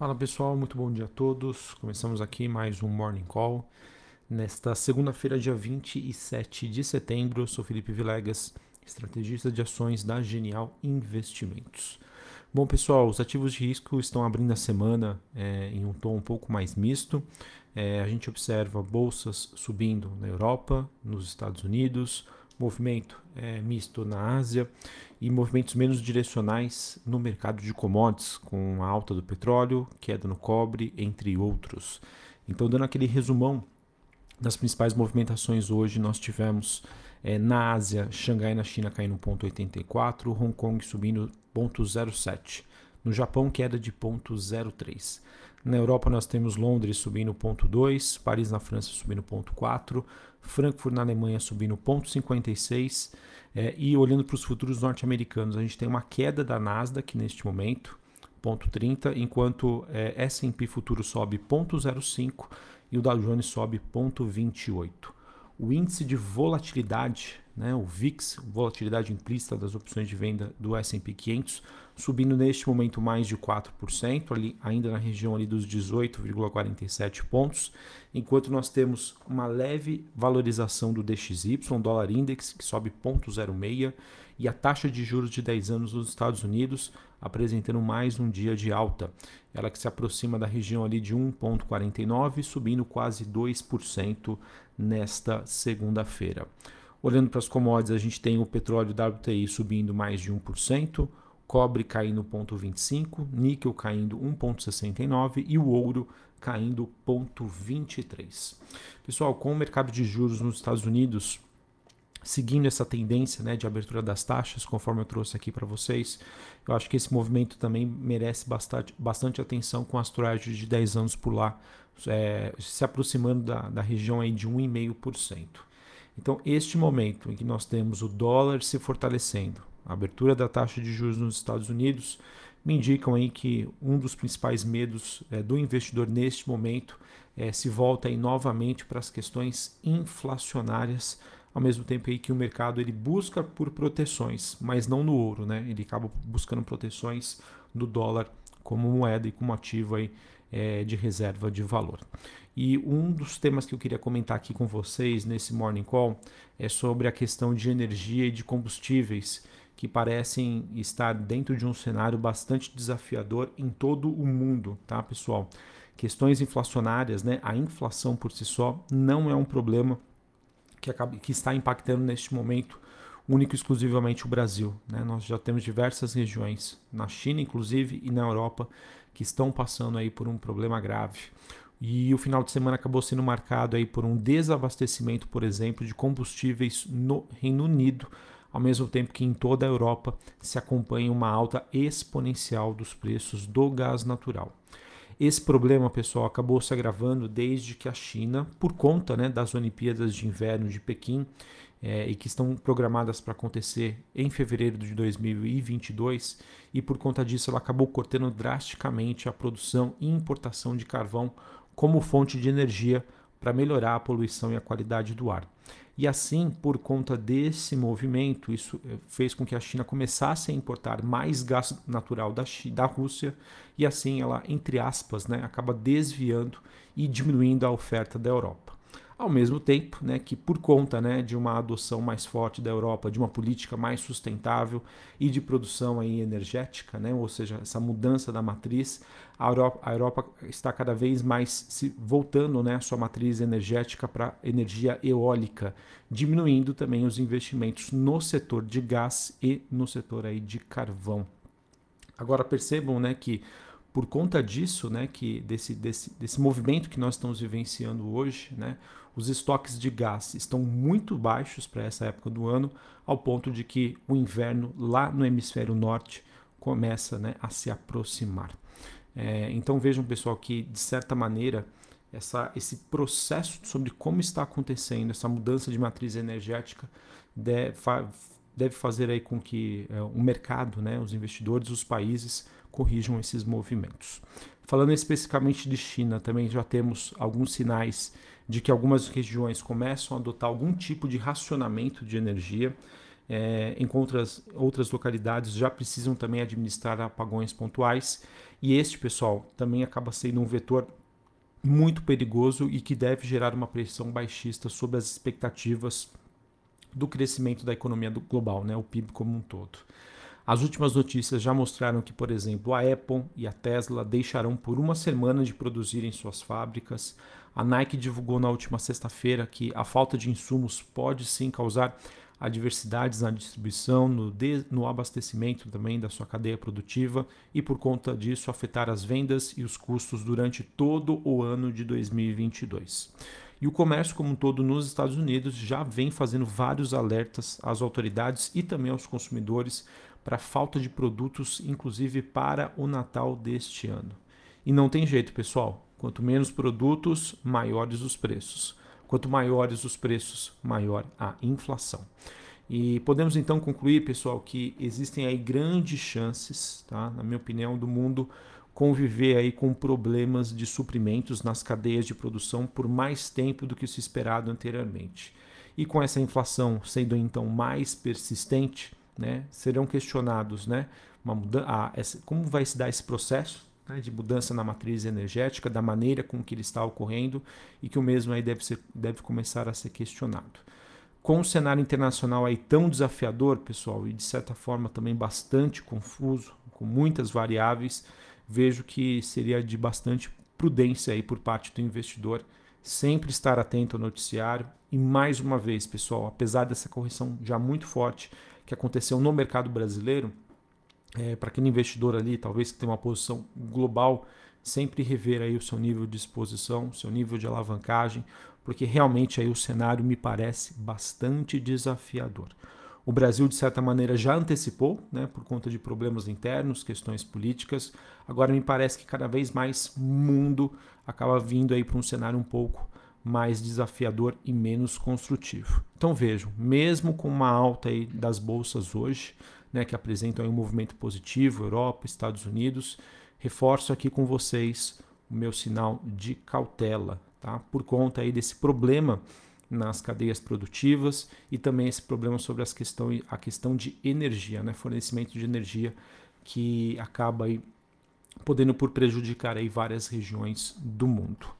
Fala pessoal, muito bom dia a todos. Começamos aqui mais um Morning Call. Nesta segunda-feira, dia 27 de setembro, sou Felipe Vilegas, estrategista de ações da Genial Investimentos. Bom pessoal, os ativos de risco estão abrindo a semana é, em um tom um pouco mais misto. É, a gente observa bolsas subindo na Europa, nos Estados Unidos, movimento é, misto na Ásia e movimentos menos direcionais no mercado de commodities, com a alta do petróleo, queda no cobre, entre outros. Então, dando aquele resumão das principais movimentações hoje, nós tivemos é, na Ásia, Xangai na China caindo 0,84, Hong Kong subindo 0,07. No Japão, queda de 0,03. Na Europa, nós temos Londres subindo 0,2, Paris na França subindo 0,4, Frankfurt na Alemanha subindo 0,56. É, e olhando para os futuros norte-americanos, a gente tem uma queda da Nasdaq neste momento, 0,30, enquanto é, S&P futuro sobe 0,05 e o Dow Jones sobe 0,28. O índice de volatilidade, né, o VIX, volatilidade implícita das opções de venda do S&P 500, subindo neste momento mais de 4%, ali, ainda na região ali dos 18,47 pontos, enquanto nós temos uma leve valorização do DXY, dólar index, que sobe 0,06, e a taxa de juros de 10 anos nos Estados Unidos apresentando mais um dia de alta. Ela que se aproxima da região ali de 1,49, subindo quase 2% nesta segunda-feira. Olhando para as commodities, a gente tem o petróleo WTI subindo mais de 1%, cobre caindo 0,25, níquel caindo 1,69 e o ouro caindo 0,23. Pessoal, com o mercado de juros nos Estados Unidos seguindo essa tendência né, de abertura das taxas, conforme eu trouxe aqui para vocês, eu acho que esse movimento também merece bastante, bastante atenção com as treasuries de 10 anos por lá, é, se aproximando da, da região aí de 1,5%. Então, este momento em que nós temos o dólar se fortalecendo, a abertura da taxa de juros nos Estados Unidos me indicam aí que um dos principais medos é, do investidor neste momento é, se volta aí novamente para as questões inflacionárias, ao mesmo tempo aí que o mercado ele busca por proteções, mas não no ouro, né? Ele acaba buscando proteções do dólar como moeda e como ativo aí, é, de reserva de valor. E um dos temas que eu queria comentar aqui com vocês nesse Morning Call é sobre a questão de energia e de combustíveis que parecem estar dentro de um cenário bastante desafiador em todo o mundo, tá, pessoal? Questões inflacionárias, né? A inflação por si só não é um problema que, acaba, que está impactando neste momento único e exclusivamente o Brasil. Né? Nós já temos diversas regiões, na China inclusive e na Europa, que estão passando aí por um problema grave. E o final de semana acabou sendo marcado aí por um desabastecimento, por exemplo, de combustíveis no Reino Unido, ao mesmo tempo que em toda a Europa se acompanha uma alta exponencial dos preços do gás natural. Esse problema, pessoal, acabou se agravando desde que a China, por conta né, das Olimpíadas de Inverno de Pequim, é, e que estão programadas para acontecer em fevereiro de 2022, e por conta disso ela acabou cortando drasticamente a produção e importação de carvão como fonte de energia para melhorar a poluição e a qualidade do ar. E assim, por conta desse movimento, isso eh, fez com que a China começasse a importar mais gás natural da, da Rússia e assim ela, entre aspas, né, acaba desviando e diminuindo a oferta da Europa. Ao mesmo tempo né, que, por conta né, de uma adoção mais forte da Europa, de uma política mais sustentável e de produção aí energética, né, ou seja, essa mudança da matriz, a Europa, a Europa está cada vez mais se voltando né, sua matriz energética para energia eólica, diminuindo também os investimentos no setor de gás e no setor aí de carvão. Agora percebam né, que por conta disso, né, que desse, desse, desse movimento que nós estamos vivenciando hoje, né, os estoques de gás estão muito baixos para essa época do ano, ao ponto de que o inverno lá no hemisfério norte começa né, a se aproximar. É, então vejam, pessoal, que de certa maneira essa, esse processo sobre como está acontecendo essa mudança de matriz energética deve, fazer aí com que é, o mercado, né, os investidores, os países corrijam esses movimentos. Falando especificamente de China, também já temos alguns sinais de que algumas regiões começam a adotar algum tipo de racionamento de energia. é, enquanto outras, outras localidades já precisam também administrar apagões pontuais. E este, pessoal, também acaba sendo um vetor muito perigoso e que deve gerar uma pressão baixista sobre as expectativas do crescimento da economia global, né, o PIB como um todo. As últimas notícias já mostraram que, por exemplo, a Apple e a Tesla deixarão por uma semana de produzir em suas fábricas. A Nike divulgou na última sexta-feira que a falta de insumos pode sim causar adversidades na distribuição, no, de, no abastecimento também da sua cadeia produtiva e, por conta disso, afetar as vendas e os custos durante todo o ano de 2022. E o comércio como um todo nos Estados Unidos já vem fazendo vários alertas às autoridades e também aos consumidores para falta de produtos, inclusive para o Natal deste ano. E não tem jeito, pessoal. Quanto menos produtos, maiores os preços. Quanto maiores os preços, maior a inflação. E podemos então concluir, pessoal, que existem aí grandes chances, tá? na minha opinião, do mundo conviver aí com problemas de suprimentos nas cadeias de produção por mais tempo do que se esperado anteriormente. E com essa inflação sendo então mais persistente, né, serão questionados né, mudança, a, essa, como vai se dar esse processo né, de mudança na matriz energética, da maneira com que ele está ocorrendo e que o mesmo aí deve, ser, deve começar a ser questionado. Com o cenário internacional aí tão desafiador, pessoal, e de certa forma também bastante confuso, com muitas variáveis, vejo que seria de bastante prudência aí por parte do investidor sempre estar atento ao noticiário e mais uma vez, pessoal, apesar dessa correção já muito forte que aconteceu no mercado brasileiro, é, para aquele investidor ali, talvez que tem uma posição global, sempre rever aí o seu nível de exposição, seu nível de alavancagem, porque realmente aí o cenário me parece bastante desafiador. O Brasil, de certa maneira, já antecipou, né, por conta de problemas internos, questões políticas. Agora me parece que cada vez mais o mundo acaba vindo aí para um cenário um pouco mais desafiador e menos construtivo. Então vejam, mesmo com uma alta aí das bolsas hoje, né, que apresentam um movimento positivo, Europa, Estados Unidos. Reforço aqui com vocês o meu sinal de cautela, tá? Por conta aí desse problema nas cadeias produtivas e também esse problema sobre as questão, a questão de energia, né? fornecimento de energia que acaba aí podendo por prejudicar aí várias regiões do mundo.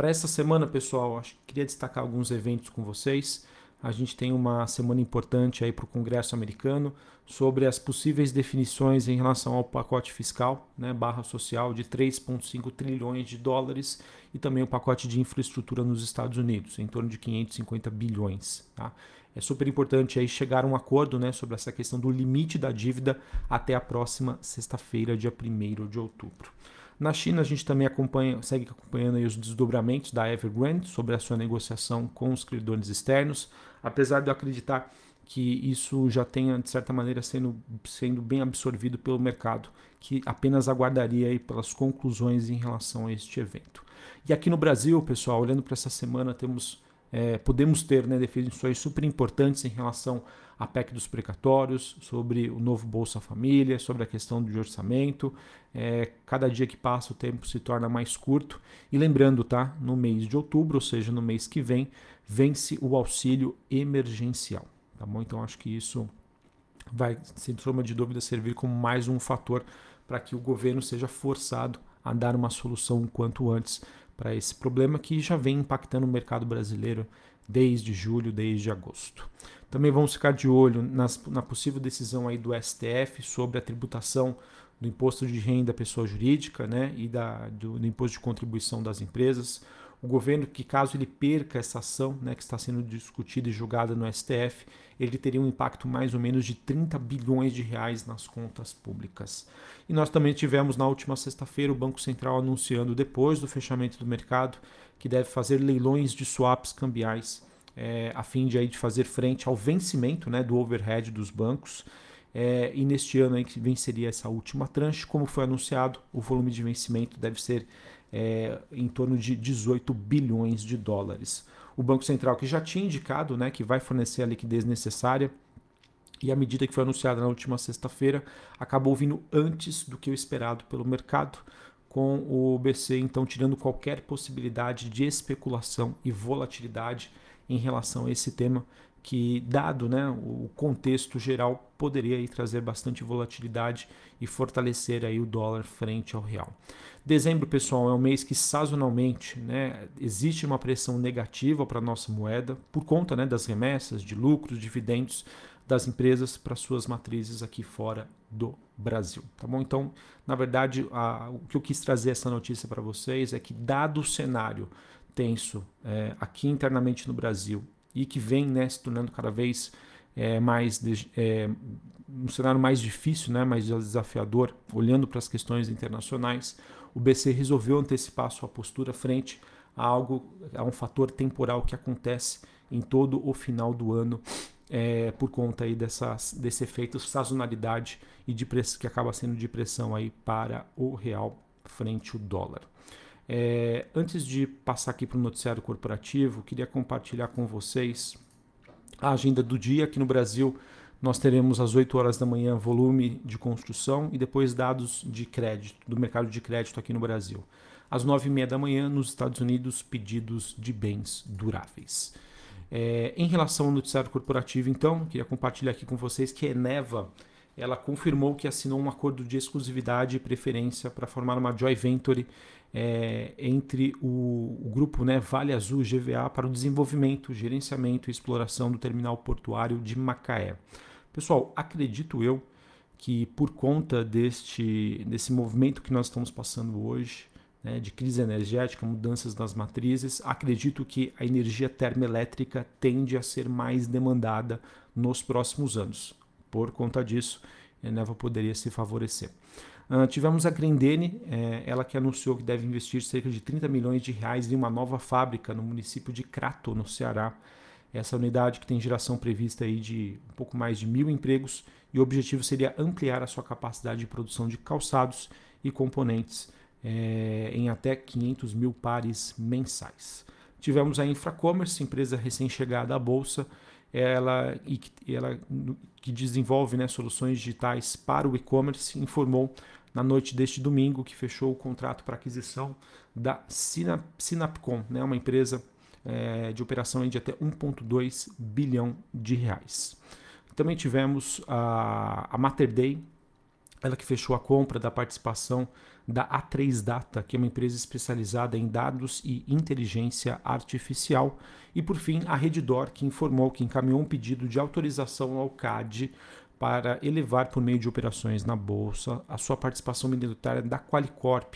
Para essa semana, pessoal, acho que queria destacar alguns eventos com vocês. A gente tem uma semana importante aí para o Congresso americano sobre as possíveis definições em relação ao pacote fiscal, né, barra social de 3,5 trilhões de dólares e também o pacote de infraestrutura nos Estados Unidos, em torno de 550 bilhões. Tá? É super importante aí chegar a um acordo né, sobre essa questão do limite da dívida até a próxima sexta-feira, dia 1 de outubro. Na China, a gente também acompanha, segue acompanhando os desdobramentos da Evergrande sobre a sua negociação com os credores externos, apesar de eu acreditar que isso já tenha, de certa maneira, sendo, sendo bem absorvido pelo mercado, que apenas aguardaria pelas conclusões em relação a este evento. E aqui no Brasil, pessoal, olhando para essa semana, temos é, podemos ter né, definições super importantes em relação à PEC dos precatórios, sobre o novo Bolsa Família, sobre a questão do orçamento. É, cada dia que passa o tempo se torna mais curto. E lembrando, tá? No mês de outubro, ou seja, no mês que vem, vence o auxílio emergencial. Tá bom? Então acho que isso vai, sem sombra de dúvida, servir como mais um fator para que o governo seja forçado a dar uma solução o quanto antes para esse problema que já vem impactando o mercado brasileiro desde julho, desde agosto. Também vamos ficar de olho nas, na possível decisão aí do STF sobre a tributação do imposto de renda pessoa jurídica né, e da, do, do imposto de contribuição das empresas o governo que caso ele perca essa ação, né, que está sendo discutida e julgada no STF, ele teria um impacto mais ou menos de 30 bilhões de reais nas contas públicas. E nós também tivemos na última sexta-feira o Banco Central anunciando depois do fechamento do mercado que deve fazer leilões de swaps cambiais é, a fim de, aí, de fazer frente ao vencimento né, do overhead dos bancos. É, e neste ano aí que venceria essa última tranche, como foi anunciado, o volume de vencimento deve ser é, em torno de 18 bilhões de dólares. O Banco Central, que já tinha indicado né, que vai fornecer a liquidez necessária, e a medida que foi anunciada na última sexta-feira acabou vindo antes do que o esperado pelo mercado, com o BC então tirando qualquer possibilidade de especulação e volatilidade em relação a esse tema, que, dado né, o contexto geral, poderia aí trazer bastante volatilidade e fortalecer aí o dólar frente ao real. Dezembro, pessoal, é um mês que sazonalmente né, existe uma pressão negativa para a nossa moeda por conta né, das remessas, de lucros, dividendos das empresas para suas matrizes aqui fora do Brasil. Tá bom? Então, na verdade, a, o que eu quis trazer essa notícia para vocês é que, dado o cenário tenso é, aqui internamente no Brasil e que vem né, se tornando cada vez é, mais é, um cenário mais difícil, né, mais desafiador, olhando para as questões internacionais, o BC resolveu antecipar sua postura frente a algo, a um fator temporal que acontece em todo o final do ano é, por conta aí dessas, desse efeito sazonalidade e de preço que acaba sendo de pressão aí para o real frente ao dólar. É, antes de passar aqui para o noticiário corporativo, queria compartilhar com vocês a agenda do dia aqui no Brasil. Nós teremos às 8 horas da manhã volume de construção e depois dados de crédito, do mercado de crédito aqui no Brasil. Às 9 e meia da manhã, nos Estados Unidos, pedidos de bens duráveis. É, em relação ao noticiário corporativo, então, queria compartilhar aqui com vocês que a Eneva ela confirmou que assinou um acordo de exclusividade e preferência para formar uma joint venture é, entre o, o, grupo né, Vale Azul GVA para o desenvolvimento, gerenciamento e exploração do terminal portuário de Macaé. Pessoal, acredito eu que por conta deste, desse movimento que nós estamos passando hoje, né, de crise energética, mudanças nas matrizes, acredito que a energia termoelétrica tende a ser mais demandada nos próximos anos. Por conta disso, Eneva poderia se favorecer. Uh, tivemos a Grendene, é, ela que anunciou que deve investir cerca de 30 milhões de reais em uma nova fábrica no município de Crato, no Ceará. Essa unidade que tem geração prevista aí de um pouco mais de mil empregos e o objetivo seria ampliar a sua capacidade de produção de calçados e componentes é, em até 500 mil pares mensais. Tivemos a Infracommerce, empresa recém-chegada à bolsa, ela, e, ela que desenvolve né, soluções digitais para o e-commerce, informou na noite deste domingo que fechou o contrato para aquisição da Sinap, Sinapcom, né, uma empresa é, de operação de até 1,2 bilhão de reais. Também tivemos a, a Mater Day, ela que fechou a compra da participação da A3 Data, que é uma empresa especializada em dados e inteligência artificial. E por fim, a Reddor, que informou que encaminhou um pedido de autorização ao CAD para elevar por meio de operações na bolsa a sua participação minoritária da Qualicorp.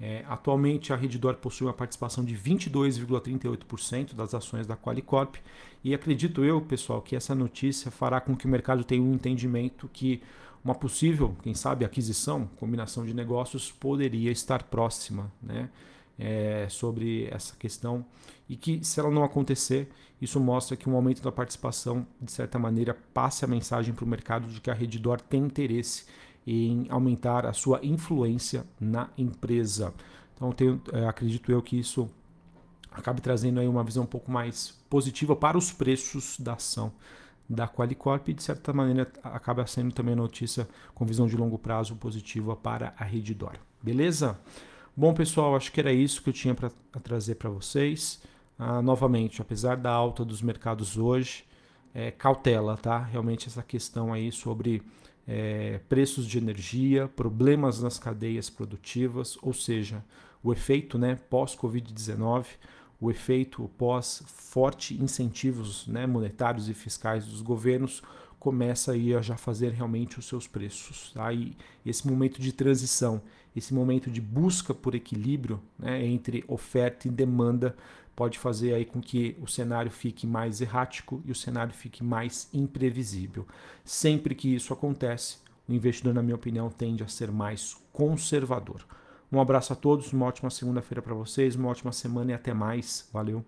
É, atualmente, a Reddor possui uma participação de 22,38% das ações da Qualicorp e acredito eu, pessoal, que essa notícia fará com que o mercado tenha um entendimento que uma possível, quem sabe, aquisição, combinação de negócios poderia estar próxima, né? É, sobre essa questão e que se ela não acontecer, isso mostra que um aumento da participação, de certa maneira, passe a mensagem para o mercado de que a Redditor tem interesse em aumentar a sua influência na empresa. Então, tenho, é, acredito eu que isso acabe trazendo aí uma visão um pouco mais positiva para os preços da ação da Qualicorp e de certa maneira acaba sendo também notícia com visão de longo prazo positiva para a Redditor. Beleza? Bom, pessoal, acho que era isso que eu tinha para trazer para vocês. Ah, novamente, apesar da alta dos mercados hoje, é, cautela, tá? Realmente essa questão aí sobre é, preços de energia, problemas nas cadeias produtivas, ou seja, o efeito né, pós-Covid-19, o efeito pós forte incentivos né, monetários e fiscais dos governos começa aí a já fazer realmente os seus preços. Tá? Esse momento de transição, esse momento de busca por equilíbrio né, entre oferta e demanda pode fazer aí com que o cenário fique mais errático e o cenário fique mais imprevisível. Sempre que isso acontece, o investidor, na minha opinião, tende a ser mais conservador. Um abraço a todos, uma ótima segunda-feira para vocês, uma ótima semana e até mais. Valeu!